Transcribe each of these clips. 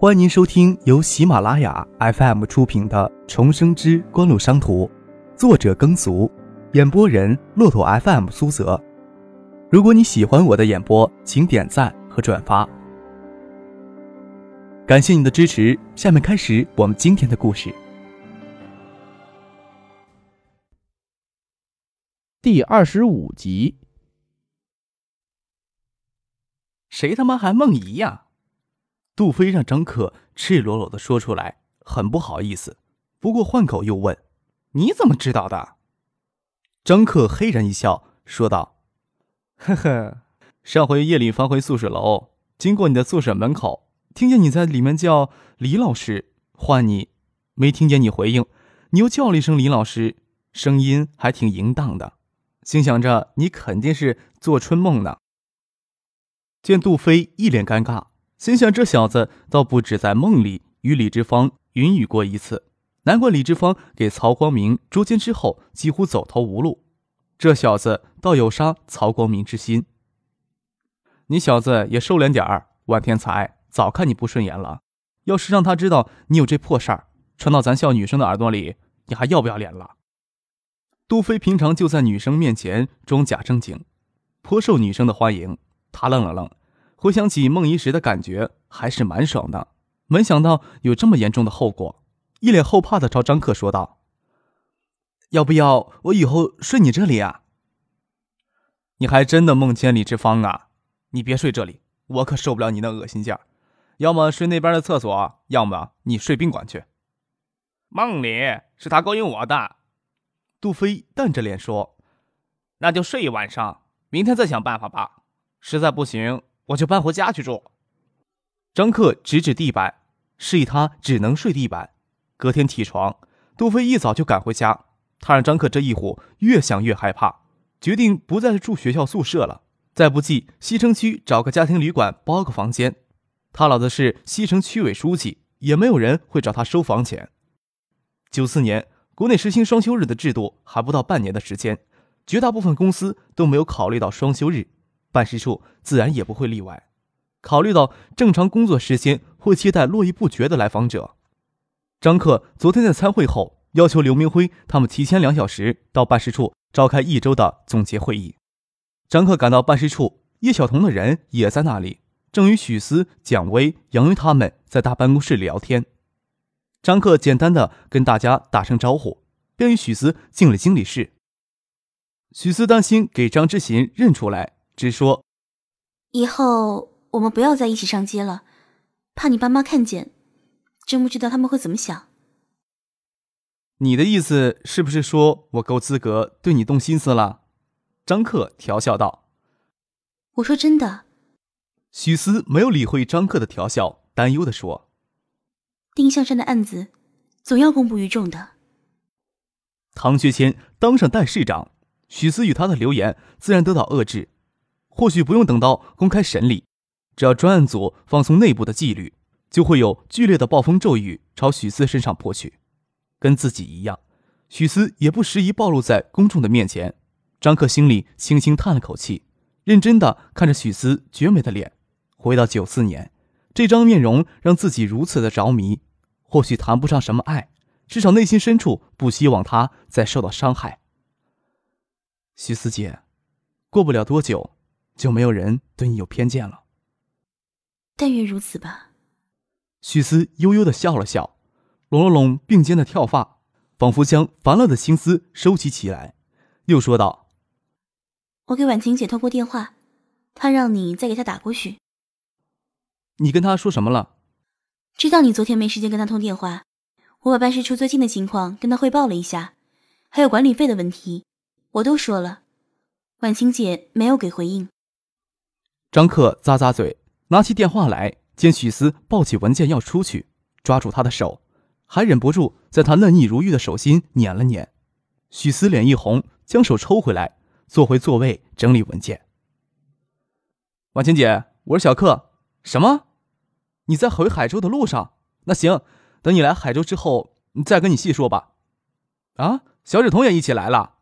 欢迎您收听由喜马拉雅 FM 出品的《重生之官路商途》，作者耕俗，演播人骆驼 FM 苏泽。如果你喜欢我的演播，请点赞和转发，感谢你的支持。下面开始我们今天的故事。第二十五集，谁他妈还梦遗呀？杜飞让张克赤裸裸的说出来，很不好意思。不过换口又问：“你怎么知道的？”张克嘿然一笑，说道：“呵呵，上回夜里返回宿舍楼，经过你的宿舍门口，听见你在里面叫李老师，唤你，没听见你回应，你又叫了一声李老师，声音还挺淫荡的，心想着你肯定是做春梦呢。”见杜飞一脸尴尬。心想：这小子倒不止在梦里与李志芳云雨过一次，难怪李志芳给曹光明捉奸之后几乎走投无路。这小子倒有杀曹光明之心。你小子也收敛点儿，万天才早看你不顺眼了。要是让他知道你有这破事儿，传到咱校女生的耳朵里，你还要不要脸了？杜飞平常就在女生面前装假正经，颇受女生的欢迎。他愣了愣。回想起梦遗时的感觉，还是蛮爽的。没想到有这么严重的后果，一脸后怕的朝张克说道：“要不要我以后睡你这里啊？”你还真的梦见李志芳啊？你别睡这里，我可受不了你那恶心劲儿。要么睡那边的厕所，要么你睡宾馆去。梦里是他勾引我的，杜飞淡着脸说：“那就睡一晚上，明天再想办法吧。实在不行。”我就搬回家去住。张克指指地板，示意他只能睡地板。隔天起床，杜飞一早就赶回家。他让张克这一伙越想越害怕，决定不再住学校宿舍了。再不济，西城区找个家庭旅馆包个房间。他老子是西城区委书记，也没有人会找他收房钱。九四年，国内实行双休日的制度还不到半年的时间，绝大部分公司都没有考虑到双休日。办事处自然也不会例外。考虑到正常工作时间会接待络绎不绝的来访者，张克昨天在参会后要求刘明辉他们提前两小时到办事处召开一周的总结会议。张克赶到办事处，叶晓彤的人也在那里，正与许思、蒋薇、杨云他们在大办公室里聊天。张克简单的跟大家打声招呼，便与许思进了经理室。许思担心给张之行认出来。只说，以后我们不要在一起上街了，怕你爸妈看见，真不知道他们会怎么想。你的意思是不是说我够资格对你动心思了？张克调笑道。我说真的。许思没有理会张克的调笑，担忧的说：“丁向山的案子，总要公布于众的。唐学谦当上代市长，许思与他的流言自然得到遏制。”或许不用等到公开审理，只要专案组放松内部的纪律，就会有剧烈的暴风骤雨朝许思身上泼去。跟自己一样，许思也不适宜暴露在公众的面前。张克心里轻轻叹了口气，认真的看着许思绝美的脸。回到九四年，这张面容让自己如此的着迷。或许谈不上什么爱，至少内心深处不希望他再受到伤害。许思姐，过不了多久。就没有人对你有偏见了。但愿如此吧。许思悠悠的笑了笑，拢了拢并肩的跳发，仿佛将烦了的心思收集起来，又说道：“我给婉晴姐通过电话，她让你再给她打过去。你跟她说什么了？知道你昨天没时间跟她通电话，我把办事处最近的情况跟她汇报了一下，还有管理费的问题，我都说了。婉晴姐没有给回应。”张克咂咂嘴，拿起电话来，见许思抱起文件要出去，抓住他的手，还忍不住在他嫩腻如玉的手心捻了捻。许思脸一红，将手抽回来，坐回座位整理文件。婉晴姐，我是小克。什么？你在回海州的路上？那行，等你来海州之后，再跟你细说吧。啊，小指彤也一起来了。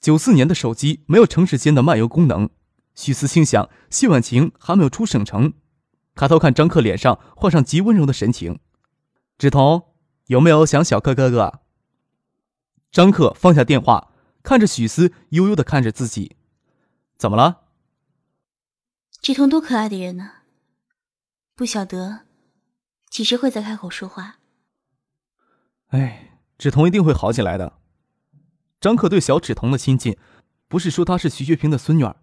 九四年的手机没有城市间的漫游功能。许思心想，谢婉晴还没有出省城，抬头看张克脸上换上极温柔的神情。芷彤，有没有想小克哥哥？张克放下电话，看着许思，悠悠的看着自己。怎么了？芷彤多可爱的人呢，不晓得几时会再开口说话。哎，芷彤一定会好起来的。张克对小芷彤的亲近，不是说她是徐学平的孙女儿，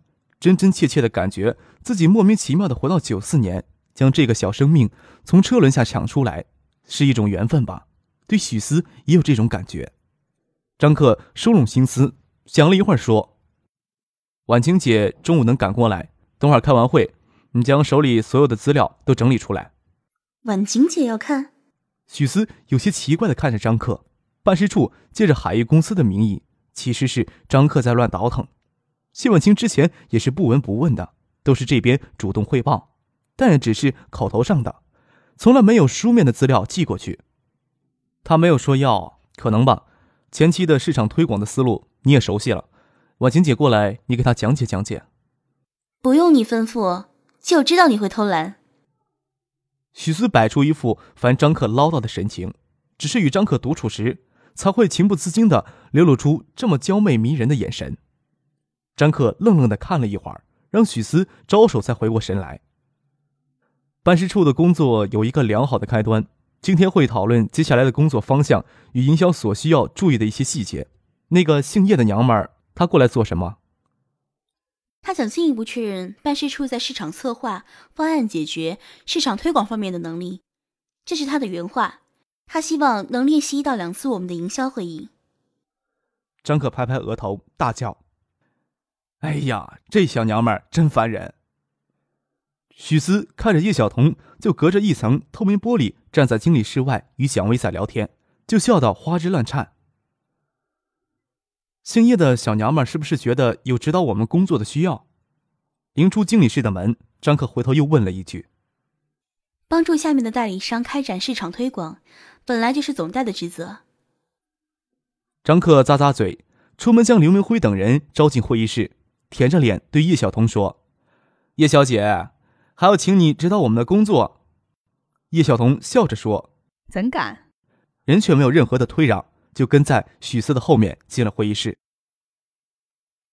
真真切切的感觉自己莫名其妙的活到九四年，将这个小生命从车轮下抢出来。是一种缘分吧，对许思也有这种感觉。张克收拢心思，想了一会儿，说：“婉晴姐中午能赶过来，等会儿开完会，你将手里所有的资料都整理出来。”婉晴姐要看？许思有些奇怪的看着张克。办事处借着海域公司的名义，其实是张克在乱倒腾。谢婉清之前也是不闻不问的，都是这边主动汇报，但也只是口头上的。从来没有书面的资料寄过去，他没有说要，可能吧。前期的市场推广的思路你也熟悉了，婉晴姐过来，你给她讲解讲解。不用你吩咐，就知道你会偷懒。许思摆出一副烦张克唠叨的神情，只是与张克独处时，才会情不自禁的流露出这么娇媚迷人的眼神。张克愣愣的看了一会儿，让许思招手才回过神来。办事处的工作有一个良好的开端。今天会讨论接下来的工作方向与营销所需要注意的一些细节。那个姓叶的娘们儿，她过来做什么？她想进一步确认办事处在市场策划、方案解决、市场推广方面的能力。这是她的原话。她希望能练习一到两次我们的营销会议。张可拍拍额头，大叫：“哎呀，这小娘们儿真烦人！”许思看着叶晓彤，就隔着一层透明玻璃站在经理室外与蒋薇在聊天，就笑到花枝乱颤。姓叶的小娘们是不是觉得有指导我们工作的需要？迎出经理室的门，张克回头又问了一句：“帮助下面的代理商开展市场推广，本来就是总代的职责。”张克咂咂嘴，出门将刘明辉等人招进会议室，舔着脸对叶晓彤说：“叶小姐。”还要请你指导我们的工作，叶晓彤笑着说：“怎敢？”人却没有任何的推让，就跟在许思的后面进了会议室。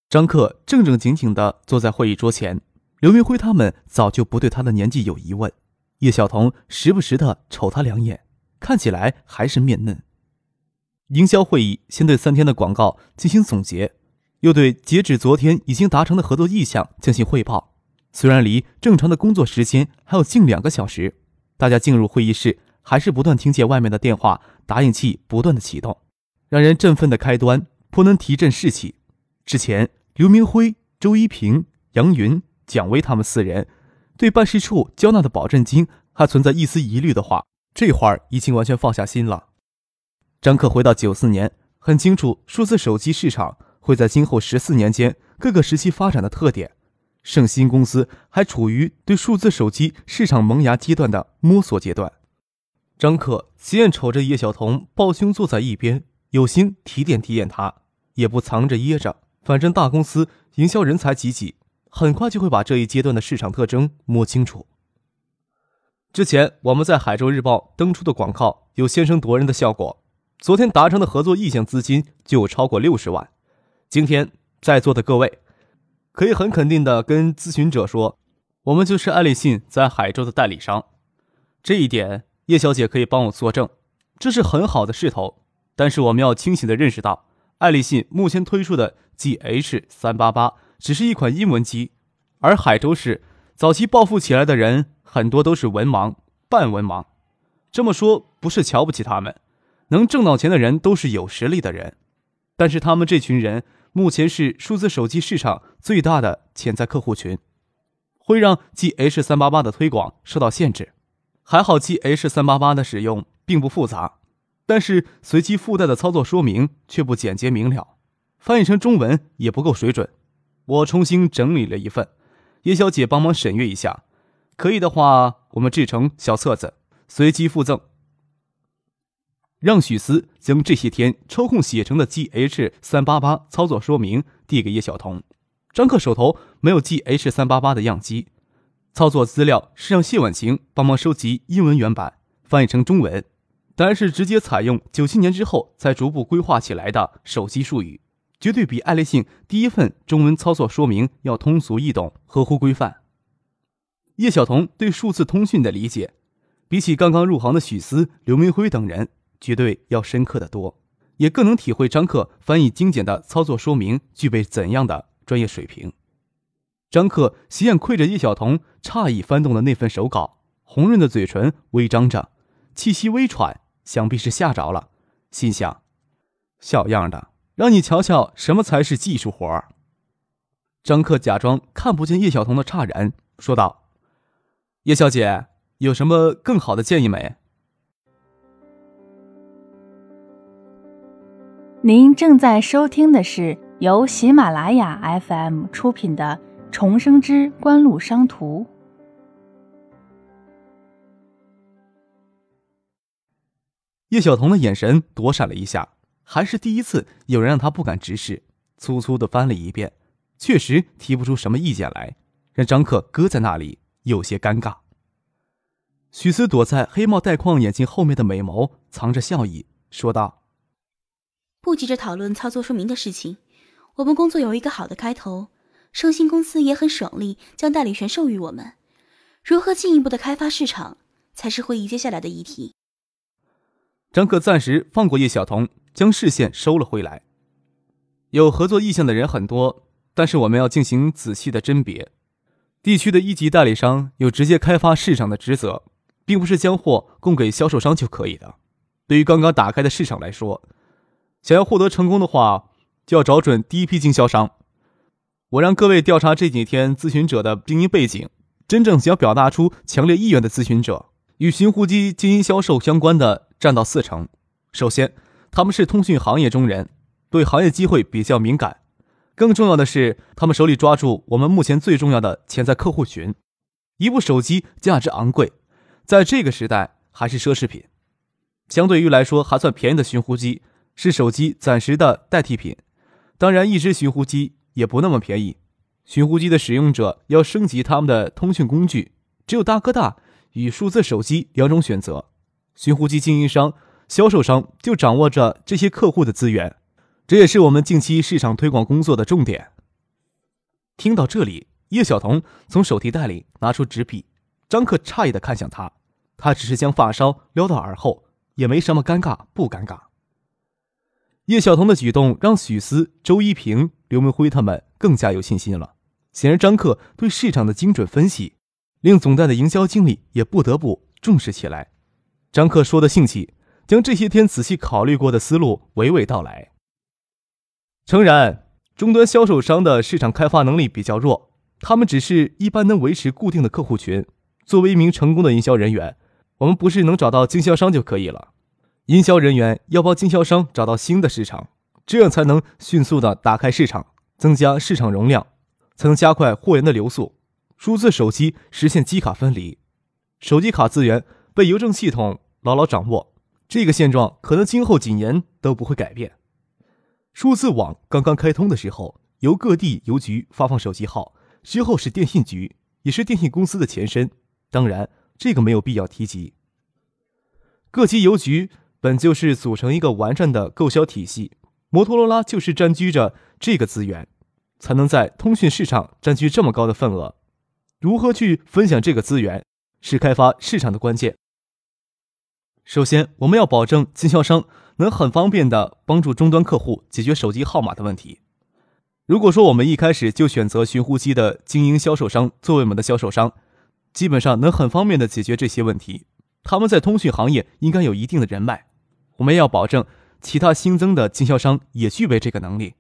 张克正正经经的坐在会议桌前，刘明辉他们早就不对他的年纪有疑问。叶晓彤时不时的瞅他两眼，看起来还是面嫩。营销会议先对三天的广告进行总结，又对截止昨天已经达成的合作意向进行汇报。虽然离正常的工作时间还有近两个小时，大家进入会议室还是不断听见外面的电话打印器不断的启动，让人振奋的开端颇能提振士气。之前刘明辉、周一平、杨云、蒋薇他们四人对办事处交纳的保证金还存在一丝疑虑的话，这会儿已经完全放下心了。张克回到九四年，很清楚数字手机市场会在今后十四年间各个时期发展的特点。盛鑫公司还处于对数字手机市场萌芽阶段的摸索阶段。张克斜眼瞅着叶晓彤抱胸坐在一边，有心提点提点他，也不藏着掖着。反正大公司营销人才济济，很快就会把这一阶段的市场特征摸清楚。之前我们在海州日报登出的广告有先声夺人的效果，昨天达成的合作意向资金就有超过六十万。今天在座的各位。可以很肯定的跟咨询者说，我们就是爱立信在海州的代理商，这一点叶小姐可以帮我作证，这是很好的势头。但是我们要清醒的认识到，爱立信目前推出的 GH 三八八只是一款英文机，而海州市早期暴富起来的人很多都是文盲、半文盲。这么说不是瞧不起他们，能挣到钱的人都是有实力的人，但是他们这群人。目前是数字手机市场最大的潜在客户群，会让 GH 三八八的推广受到限制。还好 GH 三八八的使用并不复杂，但是随机附带的操作说明却不简洁明了，翻译成中文也不够水准。我重新整理了一份，叶小姐帮忙审阅一下，可以的话我们制成小册子，随机附赠。让许思将这些天抽空写成的 GH 三八八操作说明递给叶晓彤。张克手头没有 GH 三八八的样机，操作资料是让谢婉晴帮忙收集英文原版，翻译成中文，当然是直接采用九七年之后才逐步规划起来的手机术语，绝对比爱立信第一份中文操作说明要通俗易懂、合乎规范。叶晓彤对数字通讯的理解，比起刚刚入行的许思、刘明辉等人，绝对要深刻的多，也更能体会张克翻译精简的操作说明具备怎样的专业水平。张克斜眼窥着叶晓彤诧异翻动的那份手稿，红润的嘴唇微张着，气息微喘，想必是吓着了。心想：小样的，让你瞧瞧什么才是技术活儿。张克假装看不见叶晓彤的诧然，说道：“叶小姐，有什么更好的建议没？”您正在收听的是由喜马拉雅 FM 出品的。重生之官路商途。叶晓彤的眼神躲闪了一下，还是第一次有人让他不敢直视，粗粗的翻了一遍，确实提不出什么意见来，让张克搁在那里有些尴尬。许思躲在黑帽带框眼镜后面的美眸藏着笑意，说道：“不急着讨论操作说明的事情，我们工作有一个好的开头。”盛兴公司也很爽利，将代理权授予我们。如何进一步的开发市场，才是会议接下来的议题。张克暂时放过叶晓彤，将视线收了回来。有合作意向的人很多，但是我们要进行仔细的甄别。地区的一级代理商有直接开发市场的职责，并不是将货供给销售商就可以的。对于刚刚打开的市场来说，想要获得成功的话，就要找准第一批经销商。我让各位调查这几天咨询者的经营背景，真正想表达出强烈意愿的咨询者，与寻呼机经营销售相关的占到四成。首先，他们是通讯行业中人，对行业机会比较敏感；更重要的是，他们手里抓住我们目前最重要的潜在客户群。一部手机价值昂贵，在这个时代还是奢侈品，相对于来说还算便宜的寻呼机是手机暂时的代替品。当然，一只寻呼机。也不那么便宜，寻呼机的使用者要升级他们的通讯工具，只有大哥大与数字手机两种选择。寻呼机经营商、销售商就掌握着这些客户的资源，这也是我们近期市场推广工作的重点。听到这里，叶晓彤从手提袋里拿出纸笔，张克诧异的看向他，他只是将发梢撩到耳后，也没什么尴尬不尴尬。叶晓彤的举动让许思、周一平。刘明辉他们更加有信心了。显然，张克对市场的精准分析，令总代的营销经理也不得不重视起来。张克说的兴起，将这些天仔细考虑过的思路娓娓道来。诚然，终端销售商的市场开发能力比较弱，他们只是一般能维持固定的客户群。作为一名成功的营销人员，我们不是能找到经销商就可以了。营销人员要帮经销商找到新的市场。这样才能迅速的打开市场，增加市场容量，才能加快货源的流速。数字手机实现机卡分离，手机卡资源被邮政系统牢牢掌握。这个现状可能今后几年都不会改变。数字网刚刚开通的时候，由各地邮局发放手机号，之后是电信局，也是电信公司的前身。当然，这个没有必要提及。各级邮局本就是组成一个完善的购销体系。摩托罗拉就是占据着这个资源，才能在通讯市场占据这么高的份额。如何去分享这个资源，是开发市场的关键。首先，我们要保证经销商能很方便的帮助终端客户解决手机号码的问题。如果说我们一开始就选择寻呼机的经营销售商作为我们的销售商，基本上能很方便的解决这些问题。他们在通讯行业应该有一定的人脉，我们要保证。其他新增的经销商也具备这个能力。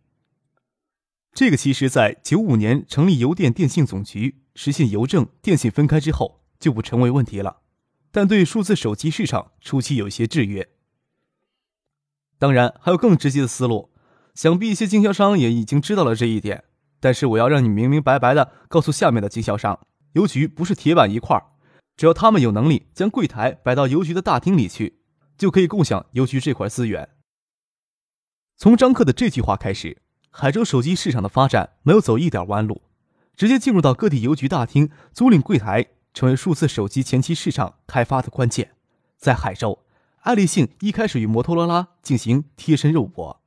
这个其实，在九五年成立邮电电信总局，实现邮政电信分开之后，就不成为问题了。但对数字手机市场初期有一些制约。当然，还有更直接的思路，想必一些经销商也已经知道了这一点。但是，我要让你明明白白的告诉下面的经销商，邮局不是铁板一块，只要他们有能力将柜台摆到邮局的大厅里去，就可以共享邮局这块资源。从张克的这句话开始，海州手机市场的发展没有走一点弯路。直接进入到各地邮局大厅租赁柜台，成为数字手机前期市场开发的关键。在海州，爱立信一开始与摩托罗拉进行贴身肉搏，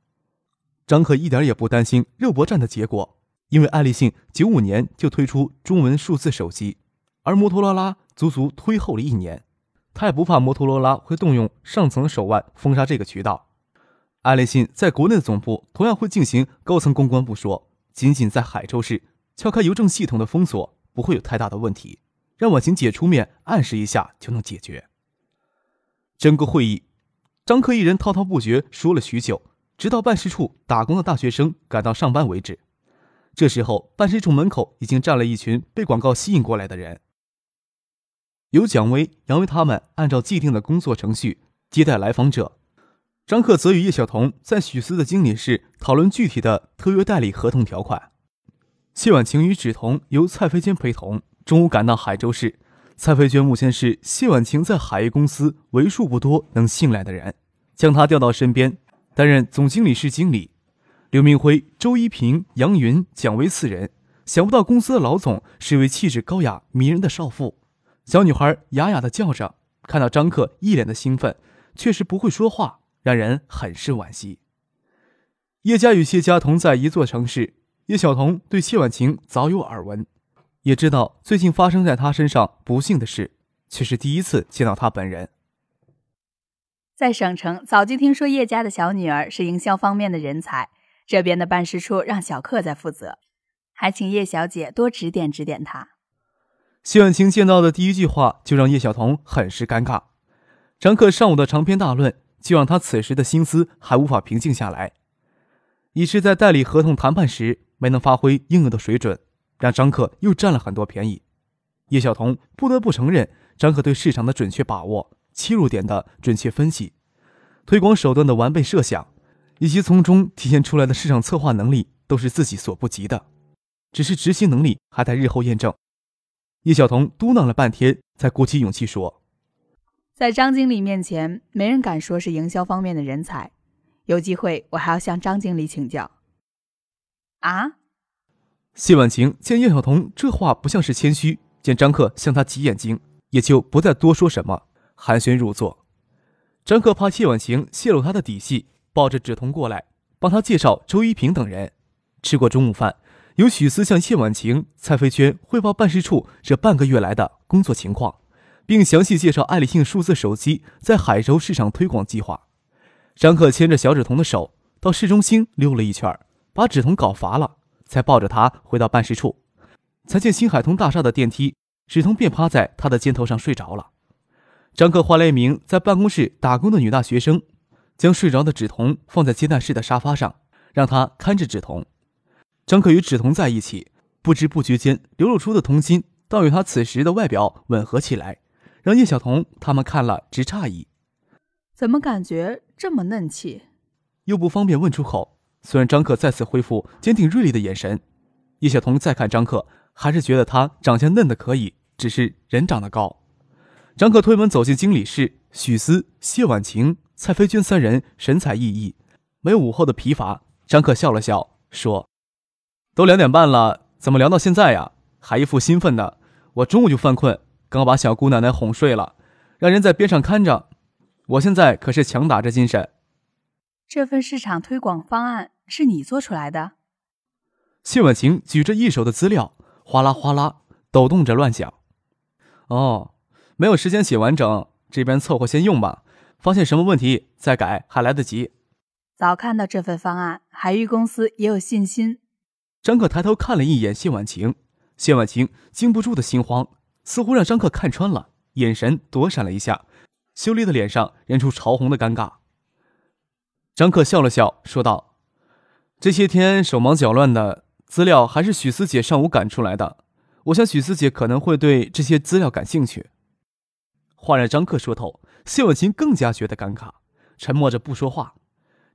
张克一点也不担心肉搏战的结果，因为爱立信九五年就推出中文数字手机，而摩托罗拉足足推后了一年，他也不怕摩托罗拉会动用上层手腕封杀这个渠道。爱立信在国内的总部同样会进行高层公关不说，仅仅在海州市撬开邮政系统的封锁不会有太大的问题，让婉晴姐出面暗示一下就能解决。整个会议，张克一人滔滔不绝说了许久，直到办事处打工的大学生赶到上班为止。这时候，办事处门口已经站了一群被广告吸引过来的人，由蒋薇、杨薇他们按照既定的工作程序接待来访者，张克则与叶晓彤在许思的经理室讨论具体的特约代理合同条款。谢婉晴与芷彤由蔡飞娟陪同，中午赶到海州市。蔡飞娟目前是谢婉晴在海业公司为数不多能信赖的人，将她调到身边担任总经理室经理。刘明辉、周一平、杨云、蒋薇四人，想不到公司的老总是一位气质高雅、迷人的少妇。小女孩哑哑的叫着，看到张克一脸的兴奋，却是不会说话，让人很是惋惜。叶家与谢家同在一座城市，叶晓彤对谢婉晴早有耳闻。也知道最近发生在他身上不幸的事，却是第一次见到他本人。在省城早就听说叶家的小女儿是营销方面的人才，这边的办事处让小克在负责，还请叶小姐多指点指点他。谢婉晴见到的第一句话就让叶晓彤很是尴尬。张克上午的长篇大论，就让他此时的心思还无法平静下来，已是在代理合同谈判时没能发挥应有的水准。让张克又占了很多便宜，叶晓彤不得不承认，张克对市场的准确把握、切入点的准确分析、推广手段的完备设想，以及从中体现出来的市场策划能力，都是自己所不及的。只是执行能力还待日后验证。叶晓彤嘟囔了半天，才鼓起勇气说：“在张经理面前，没人敢说是营销方面的人才。有机会，我还要向张经理请教。”啊？谢婉晴见叶晓彤这话不像是谦虚，见张克向他挤眼睛，也就不再多说什么，寒暄入座。张克怕谢婉晴泄露他的底细，抱着芷彤过来，帮他介绍周一平等人。吃过中午饭，由许思向谢婉晴、蔡飞娟汇报办事处这半个月来的工作情况，并详细介绍爱立信数字手机在海州市场推广计划。张克牵着小芷彤的手到市中心溜了一圈，把芷彤搞乏了。才抱着他回到办事处，才见新海通大厦的电梯，芷彤便趴在他的肩头上睡着了。张克换了一名在办公室打工的女大学生，将睡着的芷彤放在接待室的沙发上，让她看着芷彤。张克与芷彤在一起，不知不觉间流露出的童心，倒与他此时的外表吻合起来，让叶晓彤他们看了直诧异。怎么感觉这么嫩气？又不方便问出口。虽然张克再次恢复坚定锐利的眼神，叶晓彤再看张克，还是觉得他长相嫩的可以，只是人长得高。张克推门走进经理室，许思、谢婉晴、蔡飞娟三人神采奕奕，没有午后的疲乏。张克笑了笑，说：“都两点半了，怎么聊到现在呀？还一副兴奋的。我中午就犯困，刚把小姑奶奶哄睡了，让人在边上看着。我现在可是强打着精神。”这份市场推广方案。是你做出来的？谢婉晴举着一手的资料，哗啦哗啦抖动着乱讲。哦，没有时间写完整，这边凑合先用吧。发现什么问题再改还来得及。早看到这份方案，海域公司也有信心。张克抬头看了一眼谢婉晴，谢婉晴禁不住的心慌，似乎让张克看穿了，眼神躲闪了一下，秀丽的脸上燃出潮红的尴尬。张克笑了笑，说道。这些天手忙脚乱的资料还是许思姐上午赶出来的，我想许思姐可能会对这些资料感兴趣。话让张克说透，谢婉晴更加觉得尴尬，沉默着不说话。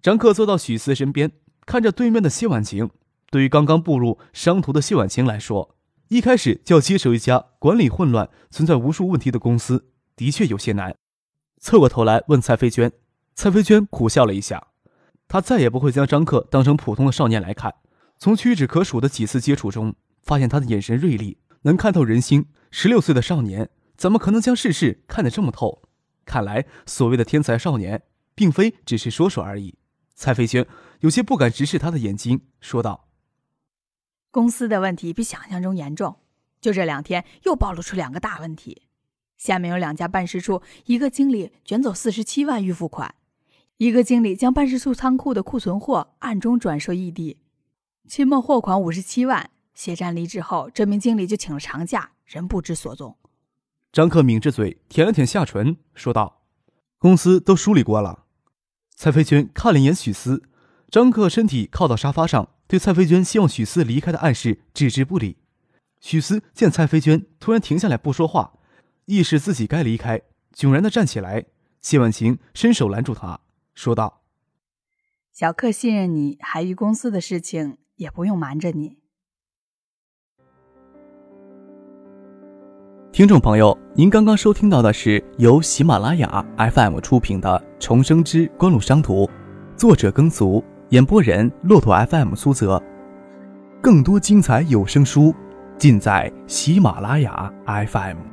张克坐到许思身边，看着对面的谢婉晴。对于刚刚步入商途的谢婉晴来说，一开始就要接手一家管理混乱、存在无数问题的公司，的确有些难。侧过头来问蔡飞娟，蔡飞娟苦笑了一下。她再也不会将张克当成普通的少年来看。从屈指可数的几次接触中，发现他的眼神锐利，能看透人心。十六岁的少年，怎么可能将世事看得这么透？看来所谓的天才少年，并非只是说说而已。蔡飞娟有些不敢直视他的眼睛，说道：“公司的问题比想象中严重，就这两天又暴露出两个大问题。下面有两家办事处，一个经理卷走四十七万预付款，一个经理将办事处仓库的库存货暗中转售异地，期末货款五十七万。谢战离职后，这名经理就请了长假，人不知所踪。”张克抿着嘴，舔了舔下唇，说道：“公司都梳理过了。”蔡飞娟看了一眼许思，张克身体靠到沙发上，对蔡飞娟希望许思离开的暗示置之不理。许思见蔡飞娟突然停下来不说话，意识自己该离开，迥然的站起来。谢婉晴伸手拦住他，说道：“小克信任你，海域公司的事情也不用瞒着你。”听众朋友，您刚刚收听到的是由喜马拉雅 FM 出品的《重生之官路商途》，作者耕俗，演播人骆驼 FM 苏泽。更多精彩有声书，尽在喜马拉雅 FM。